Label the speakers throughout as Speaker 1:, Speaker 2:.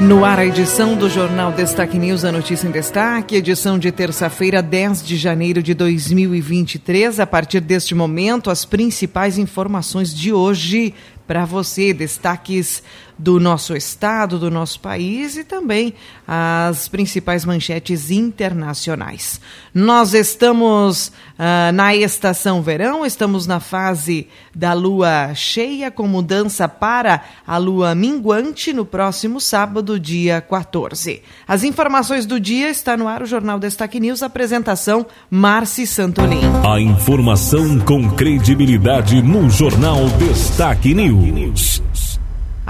Speaker 1: No ar, a edição do Jornal Destaque News, a notícia em destaque, edição de terça-feira, 10 de janeiro de 2023. A partir deste momento, as principais informações de hoje para você, destaques do nosso estado, do nosso país e também as principais manchetes internacionais. Nós estamos uh, na estação verão, estamos na fase da lua cheia, com mudança para a lua minguante no próximo sábado, dia 14. As informações do dia está no ar o Jornal Destaque News, apresentação Marci Santolin.
Speaker 2: A informação com credibilidade no Jornal Destaque News.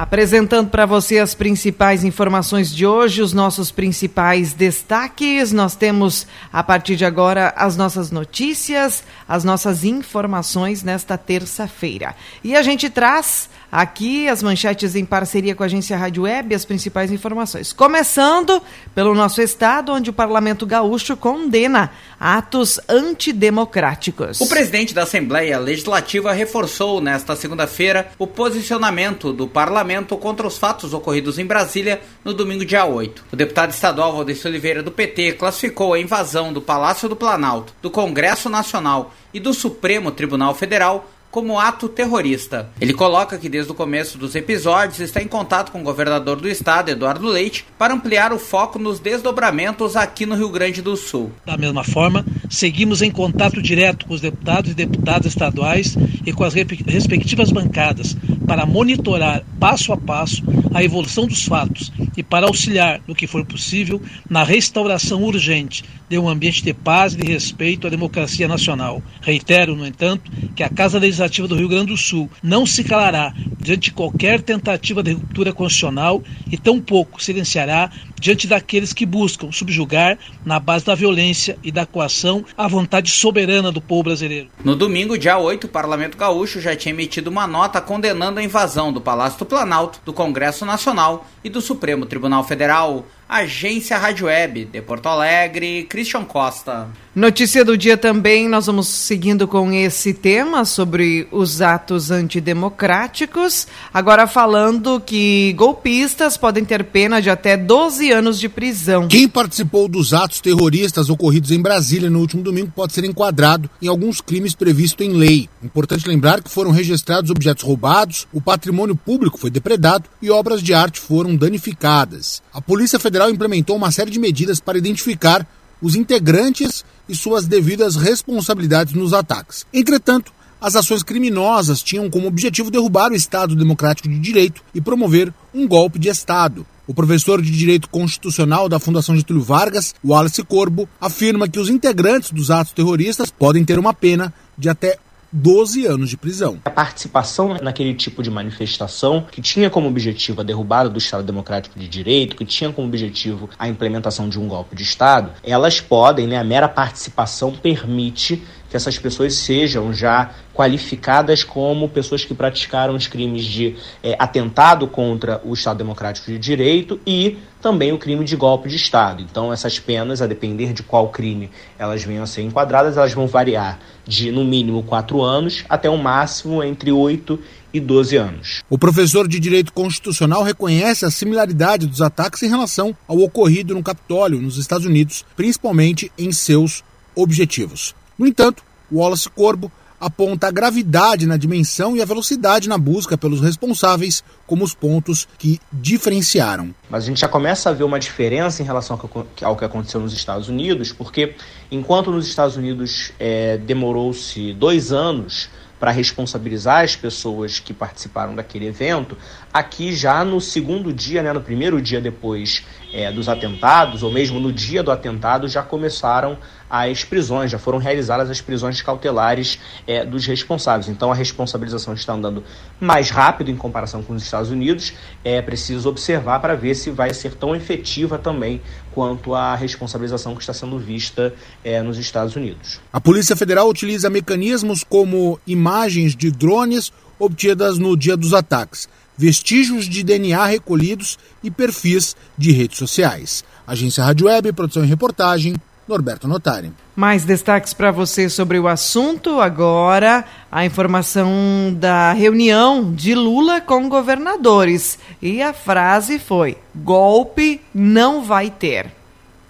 Speaker 1: Apresentando para você as principais informações de hoje, os nossos principais destaques. Nós temos, a partir de agora, as nossas notícias, as nossas informações nesta terça-feira. E a gente traz aqui as manchetes em parceria com a agência Rádio Web, as principais informações. Começando pelo nosso estado, onde o Parlamento Gaúcho condena atos antidemocráticos.
Speaker 3: O presidente da Assembleia Legislativa reforçou nesta segunda-feira o posicionamento do parlamento contra os fatos ocorridos em Brasília no domingo, dia 8. O deputado estadual Valdeci Oliveira do PT classificou a invasão do Palácio do Planalto, do Congresso Nacional e do Supremo Tribunal Federal como ato terrorista. Ele coloca que desde o começo dos episódios está em contato com o governador do estado, Eduardo Leite, para ampliar o foco nos desdobramentos aqui no Rio Grande do Sul.
Speaker 4: Da mesma forma, seguimos em contato direto com os deputados e deputadas estaduais e com as respectivas bancadas para monitorar passo a passo a evolução dos fatos e para auxiliar, no que for possível, na restauração urgente de um ambiente de paz e de respeito à democracia nacional. Reitero, no entanto, que a Casa Legislativa do Rio Grande do Sul não se calará diante de qualquer tentativa de ruptura constitucional e tampouco silenciará diante daqueles que buscam subjugar, na base da violência e da coação, a vontade soberana do povo brasileiro.
Speaker 3: No domingo, dia 8, o Parlamento Gaúcho já tinha emitido uma nota condenando a invasão do Palácio do Planalto, do Congresso Nacional e do Supremo Tribunal Federal. Agência Rádio Web, de Porto Alegre, Christian Costa.
Speaker 1: Notícia do dia também, nós vamos seguindo com esse tema sobre os atos antidemocráticos. Agora falando que golpistas podem ter pena de até 12 anos de prisão.
Speaker 5: Quem participou dos atos terroristas ocorridos em Brasília no último domingo pode ser enquadrado em alguns crimes previstos em lei. Importante lembrar que foram registrados objetos roubados, o patrimônio público foi depredado e obras de arte foram danificadas. A Polícia Federal Federal implementou uma série de medidas para identificar os integrantes e suas devidas responsabilidades nos ataques. Entretanto, as ações criminosas tinham como objetivo derrubar o Estado Democrático de Direito e promover um golpe de Estado. O professor de Direito Constitucional da Fundação Getúlio Vargas, Wallace Corbo, afirma que os integrantes dos atos terroristas podem ter uma pena de até 12 anos de prisão.
Speaker 6: A participação naquele tipo de manifestação, que tinha como objetivo a derrubada do Estado Democrático de Direito, que tinha como objetivo a implementação de um golpe de Estado, elas podem, né, a mera participação permite que essas pessoas sejam já qualificadas como pessoas que praticaram os crimes de é, atentado contra o Estado Democrático de Direito e também o crime de golpe de Estado. Então, essas penas, a depender de qual crime elas venham a ser enquadradas, elas vão variar de no mínimo quatro anos até o um máximo entre oito e 12 anos.
Speaker 5: O professor de Direito Constitucional reconhece a similaridade dos ataques em relação ao ocorrido no Capitólio, nos Estados Unidos, principalmente em seus objetivos. No entanto, Wallace Corbo aponta a gravidade na dimensão e a velocidade na busca pelos responsáveis como os pontos que diferenciaram.
Speaker 6: Mas a gente já começa a ver uma diferença em relação ao que aconteceu nos Estados Unidos, porque enquanto nos Estados Unidos é, demorou-se dois anos para responsabilizar as pessoas que participaram daquele evento, aqui já no segundo dia, né, no primeiro dia depois é, dos atentados, ou mesmo no dia do atentado, já começaram as prisões, já foram realizadas as prisões cautelares é, dos responsáveis. Então a responsabilização está andando mais rápido em comparação com os Estados Unidos. É preciso observar para ver se vai ser tão efetiva também quanto a responsabilização que está sendo vista é, nos Estados Unidos.
Speaker 5: A Polícia Federal utiliza mecanismos como imagens de drones obtidas no dia dos ataques, vestígios de DNA recolhidos e perfis de redes sociais. Agência Rádio Web, produção e reportagem, Norberto Notari.
Speaker 1: Mais destaques para você sobre o assunto. Agora, a informação da reunião de Lula com governadores. E a frase foi: golpe não vai ter.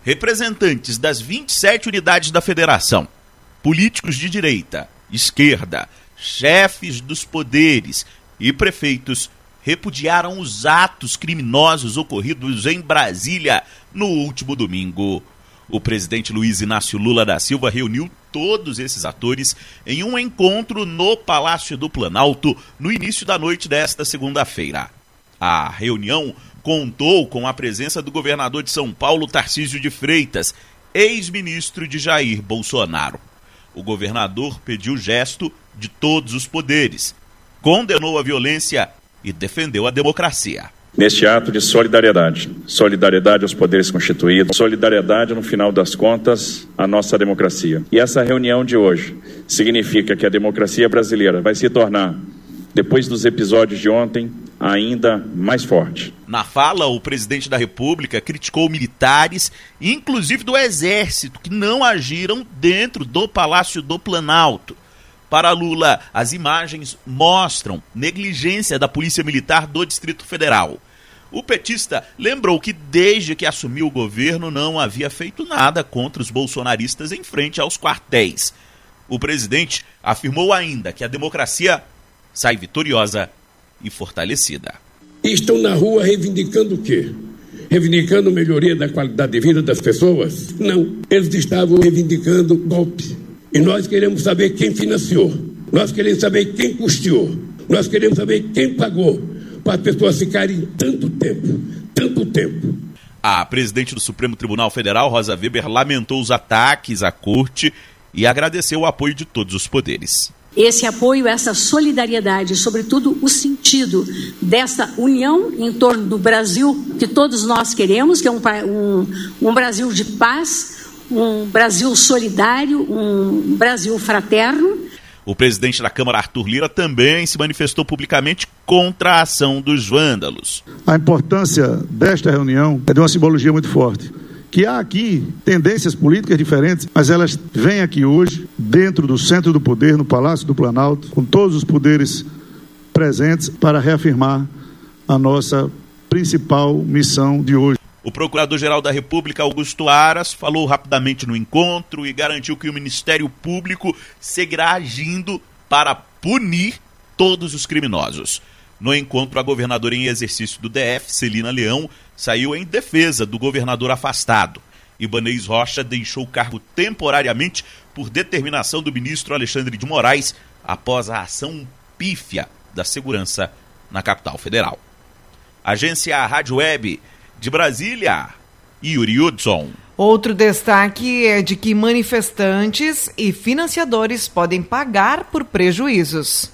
Speaker 7: Representantes das 27 unidades da federação, políticos de direita, esquerda, chefes dos poderes e prefeitos repudiaram os atos criminosos ocorridos em Brasília no último domingo. O presidente Luiz Inácio Lula da Silva reuniu todos esses atores em um encontro no Palácio do Planalto no início da noite desta segunda-feira. A reunião contou com a presença do governador de São Paulo, Tarcísio de Freitas, ex-ministro de Jair Bolsonaro. O governador pediu gesto de todos os poderes, condenou a violência e defendeu a democracia
Speaker 8: neste ato de solidariedade. Solidariedade aos poderes constituídos, solidariedade, no final das contas, à nossa democracia. E essa reunião de hoje significa que a democracia brasileira vai se tornar, depois dos episódios de ontem, ainda mais forte.
Speaker 7: Na fala, o presidente da República criticou militares, inclusive do Exército, que não agiram dentro do Palácio do Planalto. Para Lula, as imagens mostram negligência da Polícia Militar do Distrito Federal. O petista lembrou que desde que assumiu o governo não havia feito nada contra os bolsonaristas em frente aos quartéis. O presidente afirmou ainda que a democracia sai vitoriosa e fortalecida.
Speaker 9: Estão na rua reivindicando o quê? Reivindicando melhoria da qualidade de vida das pessoas? Não, eles estavam reivindicando golpe. E nós queremos saber quem financiou, nós queremos saber quem custeou, nós queremos saber quem pagou para as pessoas ficarem tanto tempo, tanto tempo.
Speaker 7: A presidente do Supremo Tribunal Federal, Rosa Weber, lamentou os ataques à corte e agradeceu o apoio de todos os poderes.
Speaker 10: Esse apoio, essa solidariedade, sobretudo o sentido dessa união em torno do Brasil que todos nós queremos, que é um, um, um Brasil de paz, um Brasil solidário, um Brasil fraterno.
Speaker 7: O presidente da Câmara, Arthur Lira, também se manifestou publicamente contra a ação dos vândalos.
Speaker 11: A importância desta reunião é de uma simbologia muito forte. Que há aqui tendências políticas diferentes, mas elas vêm aqui hoje, dentro do centro do poder, no Palácio do Planalto, com todos os poderes presentes, para reafirmar a nossa principal missão de hoje.
Speaker 7: O Procurador-Geral da República, Augusto Aras, falou rapidamente no encontro e garantiu que o Ministério Público seguirá agindo para punir todos os criminosos. No encontro, a governadora em exercício do DF, Celina Leão, saiu em defesa do governador afastado. Ibanez Rocha deixou o cargo temporariamente por determinação do ministro Alexandre de Moraes após a ação pífia da segurança na capital federal. Agência Rádio Web de Brasília, Yuri Hudson.
Speaker 1: Outro destaque é de que manifestantes e financiadores podem pagar por prejuízos.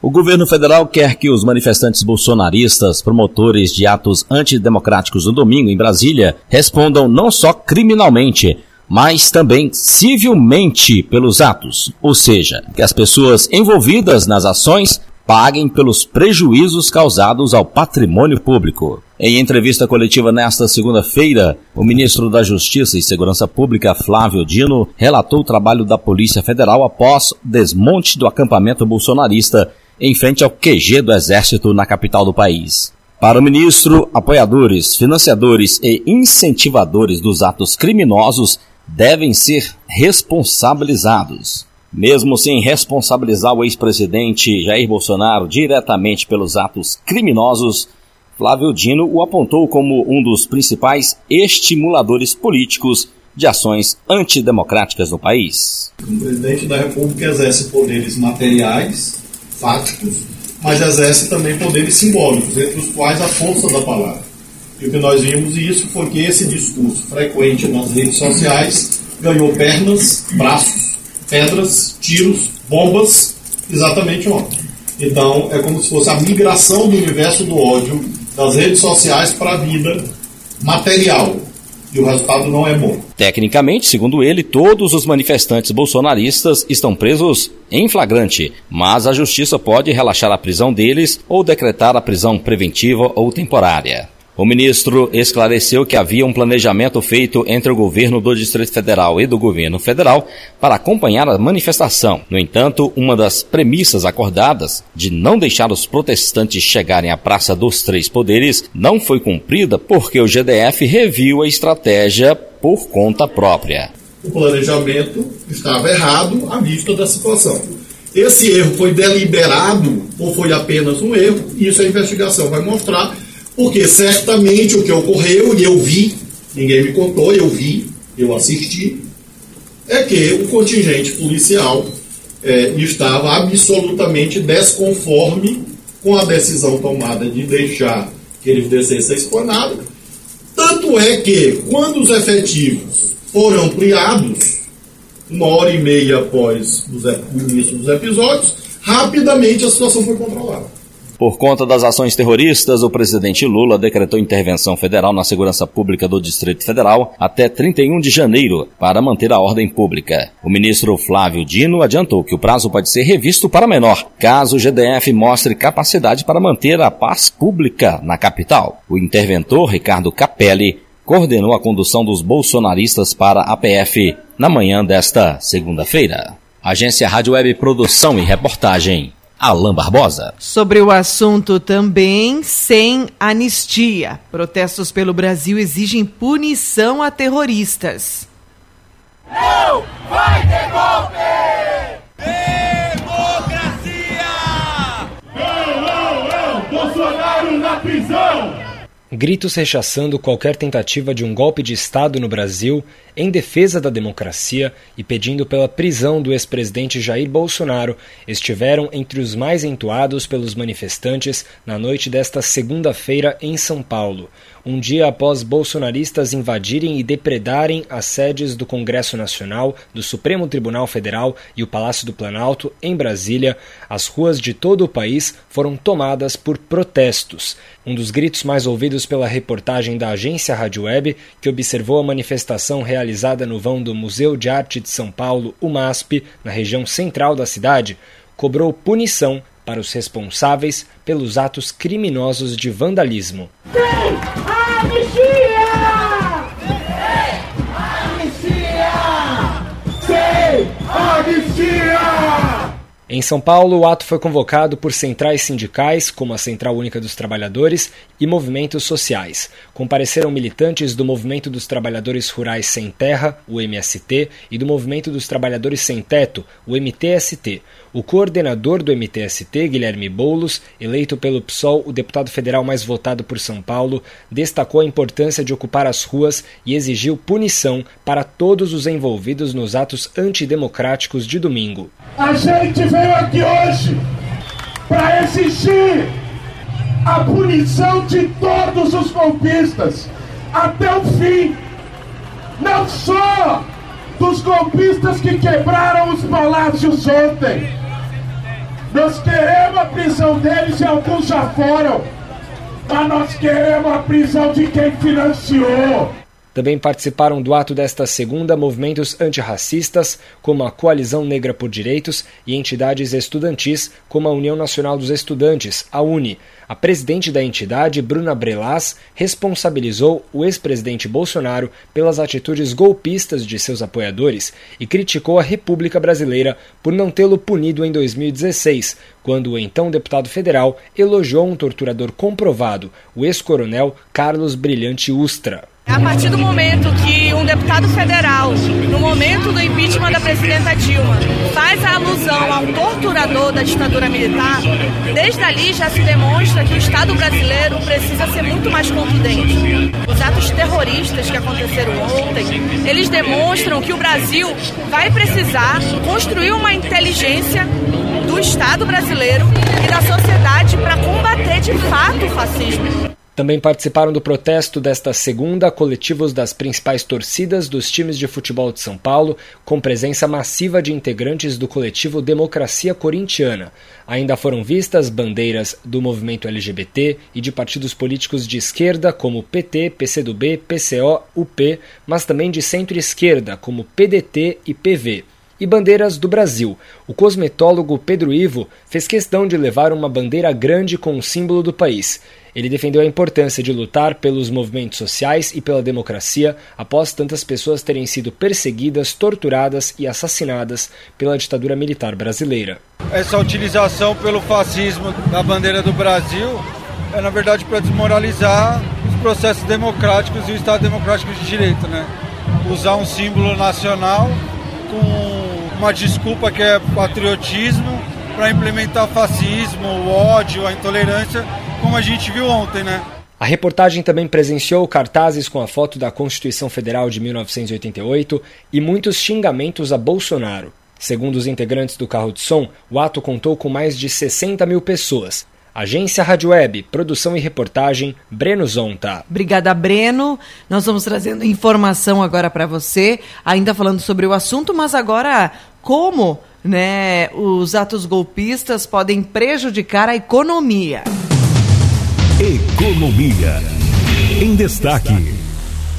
Speaker 12: O governo federal quer que os manifestantes bolsonaristas, promotores de atos antidemocráticos no domingo em Brasília, respondam não só criminalmente, mas também civilmente pelos atos, ou seja, que as pessoas envolvidas nas ações paguem pelos prejuízos causados ao patrimônio público. Em entrevista coletiva nesta segunda-feira, o ministro da Justiça e Segurança Pública, Flávio Dino, relatou o trabalho da Polícia Federal após desmonte do acampamento bolsonarista em frente ao QG do Exército na capital do país. Para o ministro, apoiadores, financiadores e incentivadores dos atos criminosos devem ser responsabilizados. Mesmo sem responsabilizar o ex-presidente Jair Bolsonaro diretamente pelos atos criminosos, Flávio Dino o apontou como um dos principais estimuladores políticos de ações antidemocráticas no país.
Speaker 13: O presidente da República exerce poderes materiais, fáticos, mas exerce também poderes simbólicos, entre os quais a força da palavra. E o que nós vimos isso foi que esse discurso frequente nas redes sociais ganhou pernas, braços, pedras, tiros, bombas, exatamente ontem. Então, é como se fosse a migração do universo do ódio das redes sociais para a vida material. E o resultado não é bom.
Speaker 12: Tecnicamente, segundo ele, todos os manifestantes bolsonaristas estão presos em flagrante, mas a justiça pode relaxar a prisão deles ou decretar a prisão preventiva ou temporária. O ministro esclareceu que havia um planejamento feito entre o governo do Distrito Federal e do governo federal para acompanhar a manifestação. No entanto, uma das premissas acordadas de não deixar os protestantes chegarem à Praça dos Três Poderes não foi cumprida porque o GDF reviu a estratégia por conta própria.
Speaker 13: O planejamento estava errado à vista da situação. Esse erro foi deliberado ou foi apenas um erro? Isso a investigação vai mostrar porque certamente o que ocorreu, e eu vi, ninguém me contou, eu vi, eu assisti, é que o contingente policial é, estava absolutamente desconforme com a decisão tomada de deixar que eles descessem a esplanada. Tanto é que, quando os efetivos foram ampliados, uma hora e meia após o início dos episódios, rapidamente a situação foi controlada.
Speaker 12: Por conta das ações terroristas, o presidente Lula decretou intervenção federal na segurança pública do Distrito Federal até 31 de janeiro para manter a ordem pública. O ministro Flávio Dino adiantou que o prazo pode ser revisto para menor, caso o GDF mostre capacidade para manter a paz pública na capital. O interventor Ricardo Capelli coordenou a condução dos bolsonaristas para a PF na manhã desta segunda-feira. Agência Rádio Web Produção e Reportagem. Alain Barbosa.
Speaker 1: Sobre o assunto também, sem anistia. Protestos pelo Brasil exigem punição a terroristas.
Speaker 14: Não vai ter golpe!
Speaker 15: Democracia! Não, não, não! Bolsonaro na prisão!
Speaker 16: Gritos rechaçando qualquer tentativa de um golpe de Estado no Brasil em defesa da democracia e pedindo pela prisão do ex-presidente Jair Bolsonaro estiveram entre os mais entoados pelos manifestantes na noite desta segunda-feira em São Paulo, um dia após bolsonaristas invadirem e depredarem as sedes do Congresso Nacional, do Supremo Tribunal Federal e o Palácio do Planalto, em Brasília, as ruas de todo o país foram tomadas por protestos. Um dos gritos mais ouvidos pela reportagem da agência Rádio Web, que observou a manifestação realizada realizada no vão do Museu de Arte de São Paulo, o MASP, na região central da cidade, cobrou punição para os responsáveis pelos atos criminosos de vandalismo.
Speaker 14: Anistia! Anistia!
Speaker 16: Em São Paulo, o ato foi convocado por centrais sindicais, como a Central Única dos Trabalhadores, e movimentos sociais. Compareceram militantes do Movimento dos Trabalhadores Rurais Sem Terra, o MST, e do Movimento dos Trabalhadores Sem Teto, o MTST. O coordenador do MTST, Guilherme Boulos, eleito pelo PSOL o deputado federal mais votado por São Paulo, destacou a importância de ocupar as ruas e exigiu punição para todos os envolvidos nos atos antidemocráticos de domingo.
Speaker 14: A gente veio aqui hoje para exigir a punição de todos os golpistas até o fim. Não só dos golpistas que quebraram os palácios ontem. Nós queremos a prisão deles e alguns já foram. Mas nós queremos a prisão de quem financiou.
Speaker 16: Também participaram do ato desta segunda movimentos antirracistas, como a Coalizão Negra por Direitos, e entidades estudantis, como a União Nacional dos Estudantes, a UNE. A presidente da entidade, Bruna Brelas, responsabilizou o ex-presidente Bolsonaro pelas atitudes golpistas de seus apoiadores e criticou a República Brasileira por não tê-lo punido em 2016, quando o então deputado federal elogiou um torturador comprovado, o ex-coronel Carlos Brilhante Ustra.
Speaker 17: É a partir do momento que um deputado federal, no momento do impeachment da presidenta Dilma, faz a alusão a um torturador da ditadura militar, desde ali já se demonstra que o Estado brasileiro precisa ser muito mais contundente. Os atos terroristas que aconteceram ontem, eles demonstram que o Brasil vai precisar construir uma inteligência do Estado brasileiro e da sociedade para combater de fato o fascismo.
Speaker 16: Também participaram do protesto desta segunda coletivos das principais torcidas dos times de futebol de São Paulo, com presença massiva de integrantes do coletivo Democracia Corintiana. Ainda foram vistas bandeiras do movimento LGBT e de partidos políticos de esquerda como PT, PCdoB, PCO, UP, mas também de centro-esquerda como PDT e PV e bandeiras do Brasil. O cosmetólogo Pedro Ivo fez questão de levar uma bandeira grande com o símbolo do país. Ele defendeu a importância de lutar pelos movimentos sociais e pela democracia após tantas pessoas terem sido perseguidas, torturadas e assassinadas pela ditadura militar brasileira.
Speaker 18: Essa utilização pelo fascismo da bandeira do Brasil é, na verdade, para desmoralizar os processos democráticos e o Estado democrático de direito, né? Usar um símbolo nacional com uma desculpa que é patriotismo para implementar fascismo, o ódio, a intolerância como a gente viu ontem, né?
Speaker 16: A reportagem também presenciou cartazes com a foto da Constituição Federal de 1988 e muitos xingamentos a Bolsonaro. Segundo os integrantes do carro de som, o ato contou com mais de 60 mil pessoas. Agência Rádio Web, produção e reportagem, Breno Zonta.
Speaker 1: Obrigada, Breno. Nós vamos trazendo informação agora para você, ainda falando sobre o assunto, mas agora como né, os atos golpistas podem prejudicar a economia.
Speaker 2: Economia. Em destaque.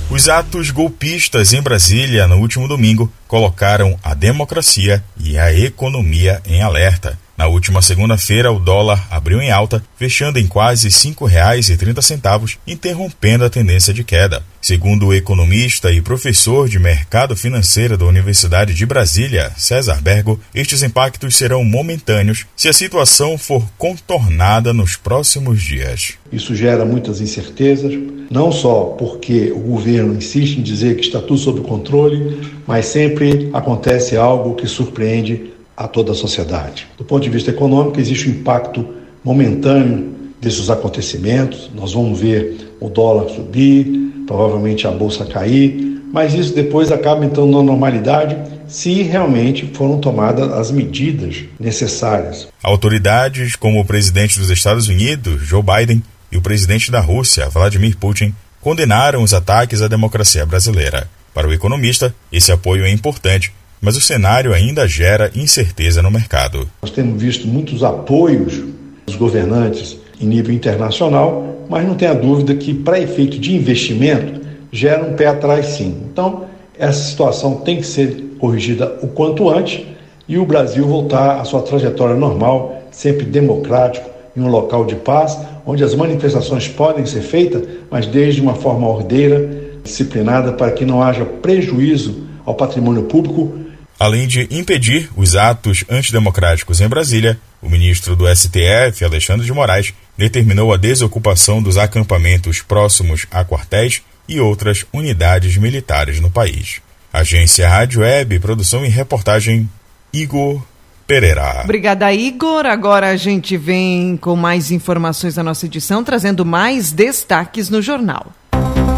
Speaker 19: Os atos golpistas em Brasília no último domingo colocaram a democracia e a economia em alerta. Na última segunda-feira, o dólar abriu em alta, fechando em quase R$ 5,30, interrompendo a tendência de queda. Segundo o economista e professor de mercado financeiro da Universidade de Brasília, César Bergo, estes impactos serão momentâneos se a situação for contornada nos próximos dias.
Speaker 20: Isso gera muitas incertezas, não só porque o governo insiste em dizer que está tudo sob controle, mas sempre acontece algo que surpreende a toda a sociedade. Do ponto de vista econômico, existe um impacto momentâneo desses acontecimentos. Nós vamos ver o dólar subir, provavelmente a bolsa cair, mas isso depois acaba entrando na normalidade se realmente foram tomadas as medidas necessárias.
Speaker 19: Autoridades como o presidente dos Estados Unidos, Joe Biden, e o presidente da Rússia, Vladimir Putin, condenaram os ataques à democracia brasileira. Para o economista, esse apoio é importante mas o cenário ainda gera incerteza no mercado.
Speaker 20: Nós temos visto muitos apoios dos governantes em nível internacional, mas não tenha dúvida que, para efeito de investimento, gera um pé atrás sim. Então, essa situação tem que ser corrigida o quanto antes e o Brasil voltar à sua trajetória normal, sempre democrático, em um local de paz, onde as manifestações podem ser feitas, mas desde uma forma ordeira, disciplinada, para que não haja prejuízo ao patrimônio público
Speaker 19: Além de impedir os atos antidemocráticos em Brasília, o ministro do STF, Alexandre de Moraes, determinou a desocupação dos acampamentos próximos a quartéis e outras unidades militares no país. Agência Rádio Web, produção e reportagem Igor Pereira.
Speaker 1: Obrigada, Igor. Agora a gente vem com mais informações da nossa edição, trazendo mais destaques no jornal.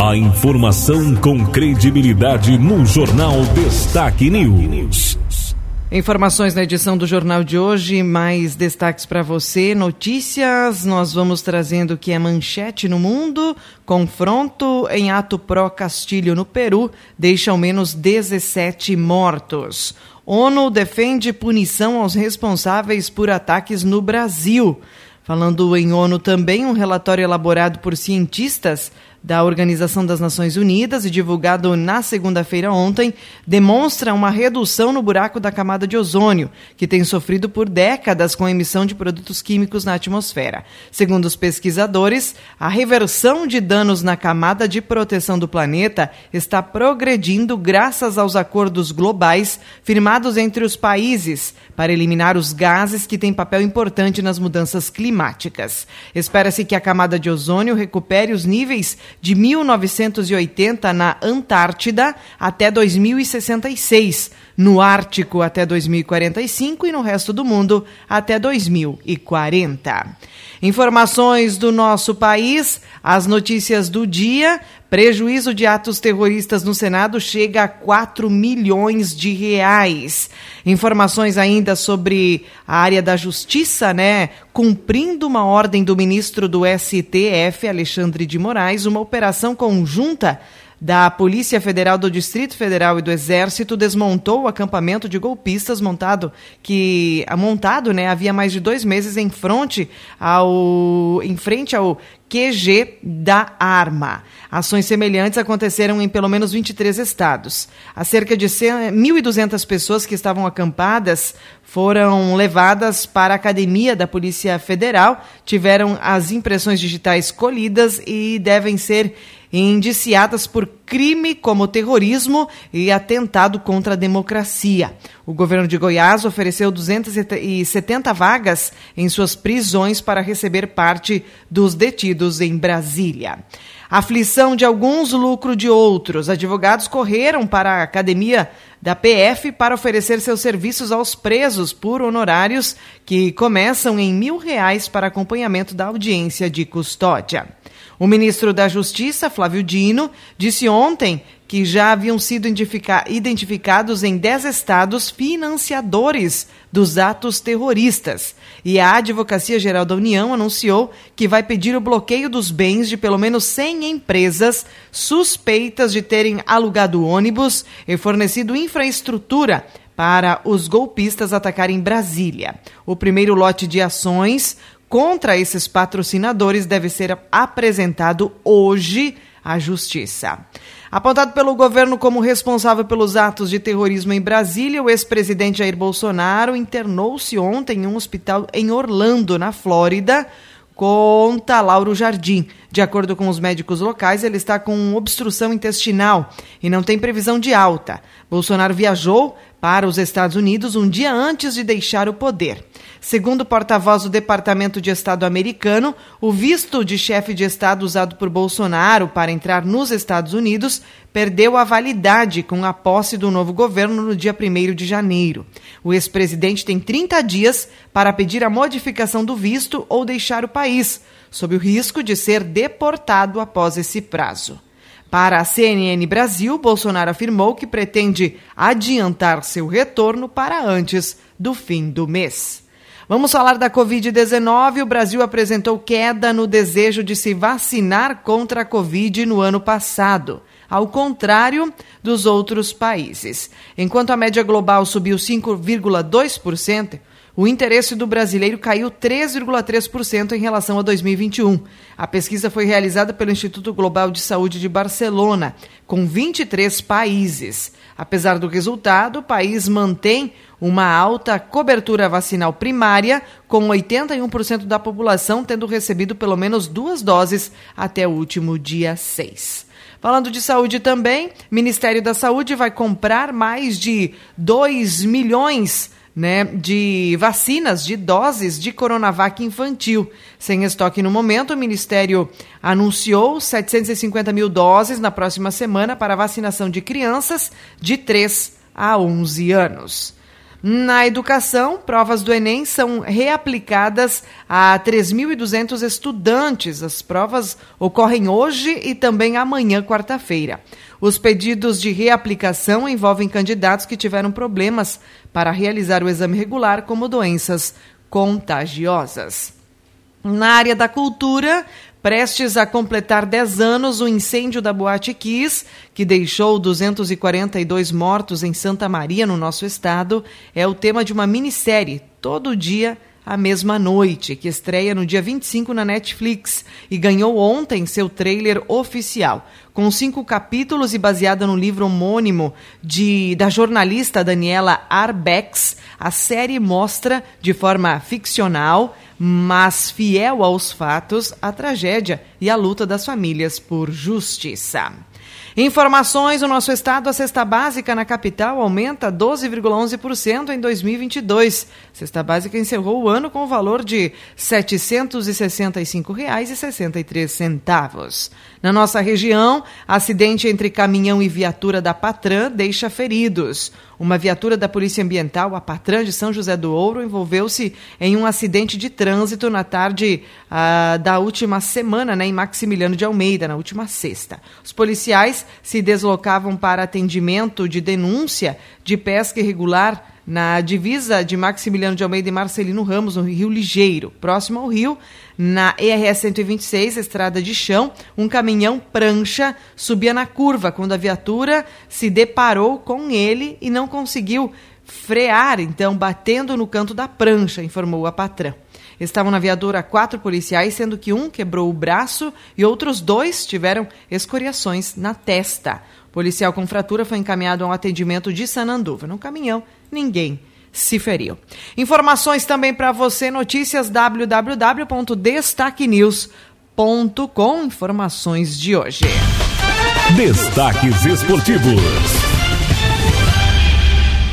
Speaker 2: A informação com credibilidade no Jornal Destaque News.
Speaker 1: Informações na edição do jornal de hoje, mais destaques para você. Notícias, nós vamos trazendo que é manchete no mundo. Confronto em ato pró-Castilho no Peru deixa ao menos 17 mortos. ONU defende punição aos responsáveis por ataques no Brasil. Falando em ONU também, um relatório elaborado por cientistas da Organização das Nações Unidas e divulgado na segunda-feira ontem, demonstra uma redução no buraco da camada de ozônio, que tem sofrido por décadas com a emissão de produtos químicos na atmosfera. Segundo os pesquisadores, a reversão de danos na camada de proteção do planeta está progredindo graças aos acordos globais firmados entre os países para eliminar os gases que têm papel importante nas mudanças climáticas. Espera-se que a camada de ozônio recupere os níveis de 1980 na Antártida até 2066, no Ártico até 2045 e no resto do mundo até 2040. Informações do nosso país, as notícias do dia Prejuízo de atos terroristas no Senado chega a 4 milhões de reais. Informações ainda sobre a área da justiça, né? Cumprindo uma ordem do ministro do STF, Alexandre de Moraes, uma operação conjunta da Polícia Federal do Distrito Federal e do Exército desmontou o acampamento de golpistas montado que montado, né, havia mais de dois meses em frente ao em frente ao QG da arma. Ações semelhantes aconteceram em pelo menos 23 estados. Há cerca de 1.200 pessoas que estavam acampadas foram levadas para a academia da Polícia Federal, tiveram as impressões digitais colhidas e devem ser indiciadas por crime como terrorismo e atentado contra a democracia. O governo de Goiás ofereceu 270 vagas em suas prisões para receber parte dos detidos em Brasília. Aflição de alguns, lucro de outros. Advogados correram para a academia da PF para oferecer seus serviços aos presos por honorários que começam em mil reais para acompanhamento da audiência de custódia. O ministro da Justiça, Flávio Dino, disse ontem que já haviam sido identificados em 10 estados financiadores dos atos terroristas. E a Advocacia Geral da União anunciou que vai pedir o bloqueio dos bens de pelo menos 100 empresas suspeitas de terem alugado ônibus e fornecido infraestrutura para os golpistas atacarem Brasília. O primeiro lote de ações contra esses patrocinadores deve ser apresentado hoje à Justiça. Apontado pelo governo como responsável pelos atos de terrorismo em Brasília, o ex-presidente Jair Bolsonaro internou-se ontem em um hospital em Orlando, na Flórida, conta Lauro Jardim. De acordo com os médicos locais, ele está com obstrução intestinal e não tem previsão de alta. Bolsonaro viajou para os Estados Unidos um dia antes de deixar o poder. Segundo o porta-voz do Departamento de Estado americano, o visto de chefe de Estado usado por Bolsonaro para entrar nos Estados Unidos perdeu a validade com a posse do novo governo no dia 1 de janeiro. O ex-presidente tem 30 dias para pedir a modificação do visto ou deixar o país, sob o risco de ser deportado após esse prazo. Para a CNN Brasil, Bolsonaro afirmou que pretende adiantar seu retorno para antes do fim do mês. Vamos falar da Covid-19. O Brasil apresentou queda no desejo de se vacinar contra a Covid no ano passado, ao contrário dos outros países. Enquanto a média global subiu 5,2%, o interesse do brasileiro caiu 3,3% em relação a 2021. A pesquisa foi realizada pelo Instituto Global de Saúde de Barcelona, com 23 países. Apesar do resultado, o país mantém uma alta cobertura vacinal primária, com 81% da população tendo recebido pelo menos duas doses até o último dia 6. Falando de saúde também, Ministério da Saúde vai comprar mais de 2 milhões né, de vacinas, de doses de Coronavac infantil. Sem estoque no momento, o Ministério anunciou 750 mil doses na próxima semana para vacinação de crianças de 3 a 11 anos. Na educação, provas do Enem são reaplicadas a 3.200 estudantes. As provas ocorrem hoje e também amanhã, quarta-feira. Os pedidos de reaplicação envolvem candidatos que tiveram problemas para realizar o exame regular, como doenças contagiosas. Na área da cultura, Prestes a completar 10 anos, o incêndio da Boate Kiss, que deixou 242 mortos em Santa Maria, no nosso estado, é o tema de uma minissérie, Todo Dia, a Mesma Noite, que estreia no dia 25 na Netflix e ganhou ontem seu trailer oficial. Com cinco capítulos e baseada no livro homônimo de, da jornalista Daniela Arbex, a série mostra, de forma ficcional, mas fiel aos fatos, a tragédia e a luta das famílias por justiça. Informações: o nosso estado, a cesta básica na capital aumenta 12,11% em 2022. A cesta básica encerrou o ano com o valor de R$ 765,63. Na nossa região, acidente entre caminhão e viatura da Patran deixa feridos. Uma viatura da Polícia Ambiental, a Patran de São José do Ouro, envolveu-se em um acidente de trânsito na tarde ah, da última semana, né, em Maximiliano de Almeida, na última sexta. Os policiais se deslocavam para atendimento de denúncia de pesca irregular na divisa de Maximiliano de Almeida e Marcelino Ramos, no Rio Ligeiro. Próximo ao rio, na ERS 126, estrada de chão, um caminhão prancha subia na curva quando a viatura se deparou com ele e não conseguiu frear, então batendo no canto da prancha, informou a patrã. Estavam na viatura quatro policiais, sendo que um quebrou o braço e outros dois tiveram escoriações na testa. O policial com fratura foi encaminhado a um atendimento de Sananduva. No caminhão, ninguém se feriu. Informações também para você, notícias www.destaquenews.com, informações de hoje.
Speaker 2: Destaques esportivos.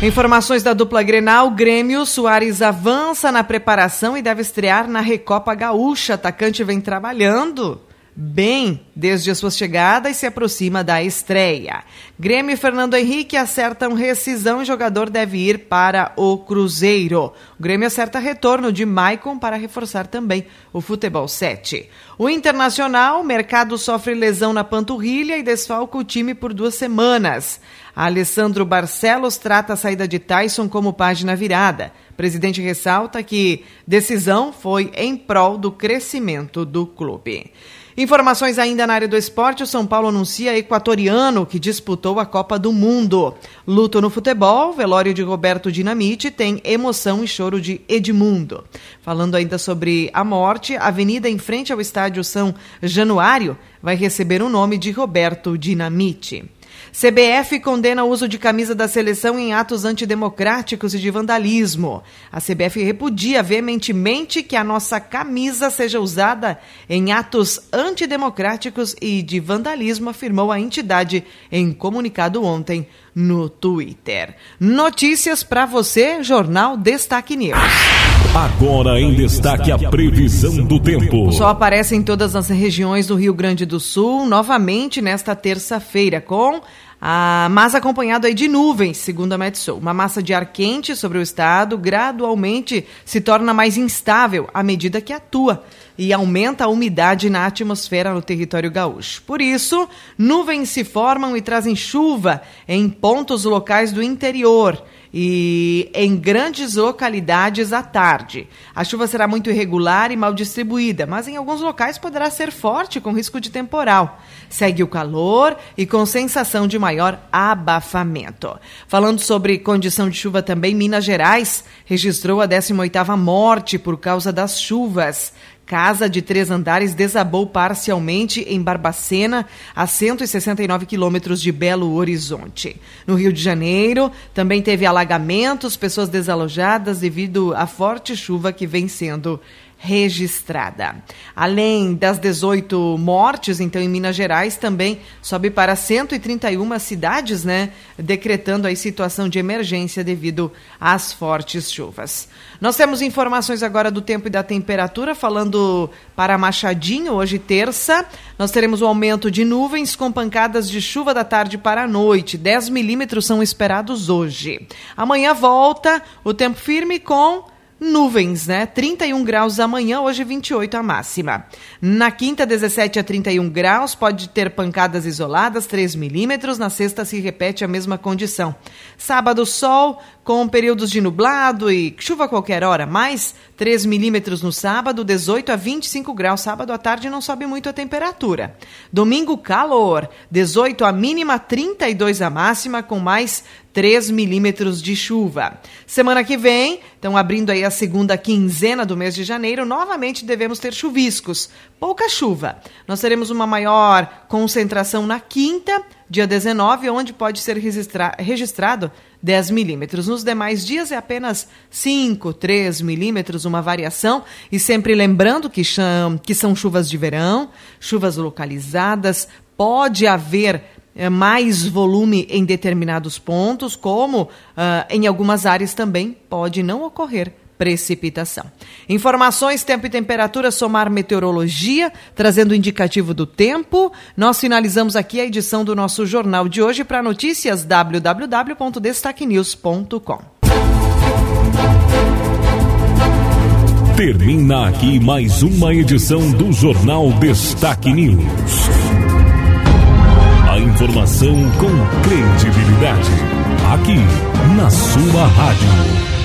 Speaker 1: Informações da dupla Grenal, Grêmio Soares avança na preparação e deve estrear na Recopa Gaúcha. Atacante vem trabalhando bem desde a sua chegada e se aproxima da estreia. Grêmio e Fernando Henrique acertam rescisão e jogador deve ir para o Cruzeiro. O Grêmio acerta retorno de Maicon para reforçar também o futebol 7. O Internacional, mercado sofre lesão na panturrilha e desfalca o time por duas semanas. Alessandro Barcelos trata a saída de Tyson como página virada. O presidente ressalta que decisão foi em prol do crescimento do clube. Informações ainda na área do esporte: o São Paulo anuncia equatoriano que disputou a Copa do Mundo. Luto no futebol, velório de Roberto Dinamite tem emoção e choro de Edmundo. Falando ainda sobre a morte, a avenida em frente ao estádio São Januário vai receber o nome de Roberto Dinamite. CBF condena o uso de camisa da seleção em atos antidemocráticos e de vandalismo. A CBF repudia veementemente que a nossa camisa seja usada em atos antidemocráticos e de vandalismo, afirmou a entidade em comunicado ontem no Twitter. Notícias para você, Jornal Destaque News.
Speaker 2: Agora em destaque a previsão do tempo.
Speaker 1: O sol aparece em todas as regiões do Rio Grande do Sul, novamente nesta terça-feira, com ah, mas acompanhado aí de nuvens, segundo a Metsul. Uma massa de ar quente sobre o estado gradualmente se torna mais instável à medida que atua e aumenta a umidade na atmosfera no território gaúcho. Por isso, nuvens se formam e trazem chuva em pontos locais do interior e em grandes localidades à tarde. A chuva será muito irregular e mal distribuída, mas em alguns locais poderá ser forte, com risco de temporal. Segue o calor e com sensação de maior abafamento. Falando sobre condição de chuva também, Minas Gerais registrou a 18ª morte por causa das chuvas. Casa de três andares desabou parcialmente em Barbacena, a 169 quilômetros de Belo Horizonte. No Rio de Janeiro, também teve alagamentos, pessoas desalojadas devido à forte chuva que vem sendo registrada. Além das 18 mortes, então, em Minas Gerais, também sobe para 131 cidades, né? Decretando aí situação de emergência devido às fortes chuvas. Nós temos informações agora do tempo e da temperatura, falando para Machadinho, hoje terça, nós teremos um aumento de nuvens com pancadas de chuva da tarde para a noite. 10 milímetros são esperados hoje. Amanhã volta o tempo firme com nuvens, né? 31 graus amanhã, hoje 28 a máxima. Na quinta, 17 a 31 graus, pode ter pancadas isoladas, 3 milímetros. Na sexta, se repete a mesma condição. Sábado, sol, com períodos de nublado e chuva a qualquer hora, mais 3 milímetros no sábado, 18 a 25 graus. Sábado à tarde não sobe muito a temperatura. Domingo, calor, 18 a mínima, 32 a máxima, com mais 3 milímetros de chuva. Semana que vem, estão abrindo aí a segunda quinzena do mês de janeiro, novamente devemos ter chuviscos. Pouca chuva. Nós teremos uma maior concentração na quinta, dia 19, onde pode ser registra registrado 10 milímetros. Nos demais dias é apenas 5, 3 milímetros, uma variação. E sempre lembrando que, que são chuvas de verão, chuvas localizadas, pode haver é, mais volume em determinados pontos, como uh, em algumas áreas também pode não ocorrer precipitação. Informações, tempo e temperatura, somar meteorologia, trazendo o indicativo do tempo. Nós finalizamos aqui a edição do nosso jornal de hoje para notícias www.destaquenews.com.
Speaker 2: Termina aqui mais uma edição do Jornal Destaque News. A informação com credibilidade. Aqui, na sua rádio.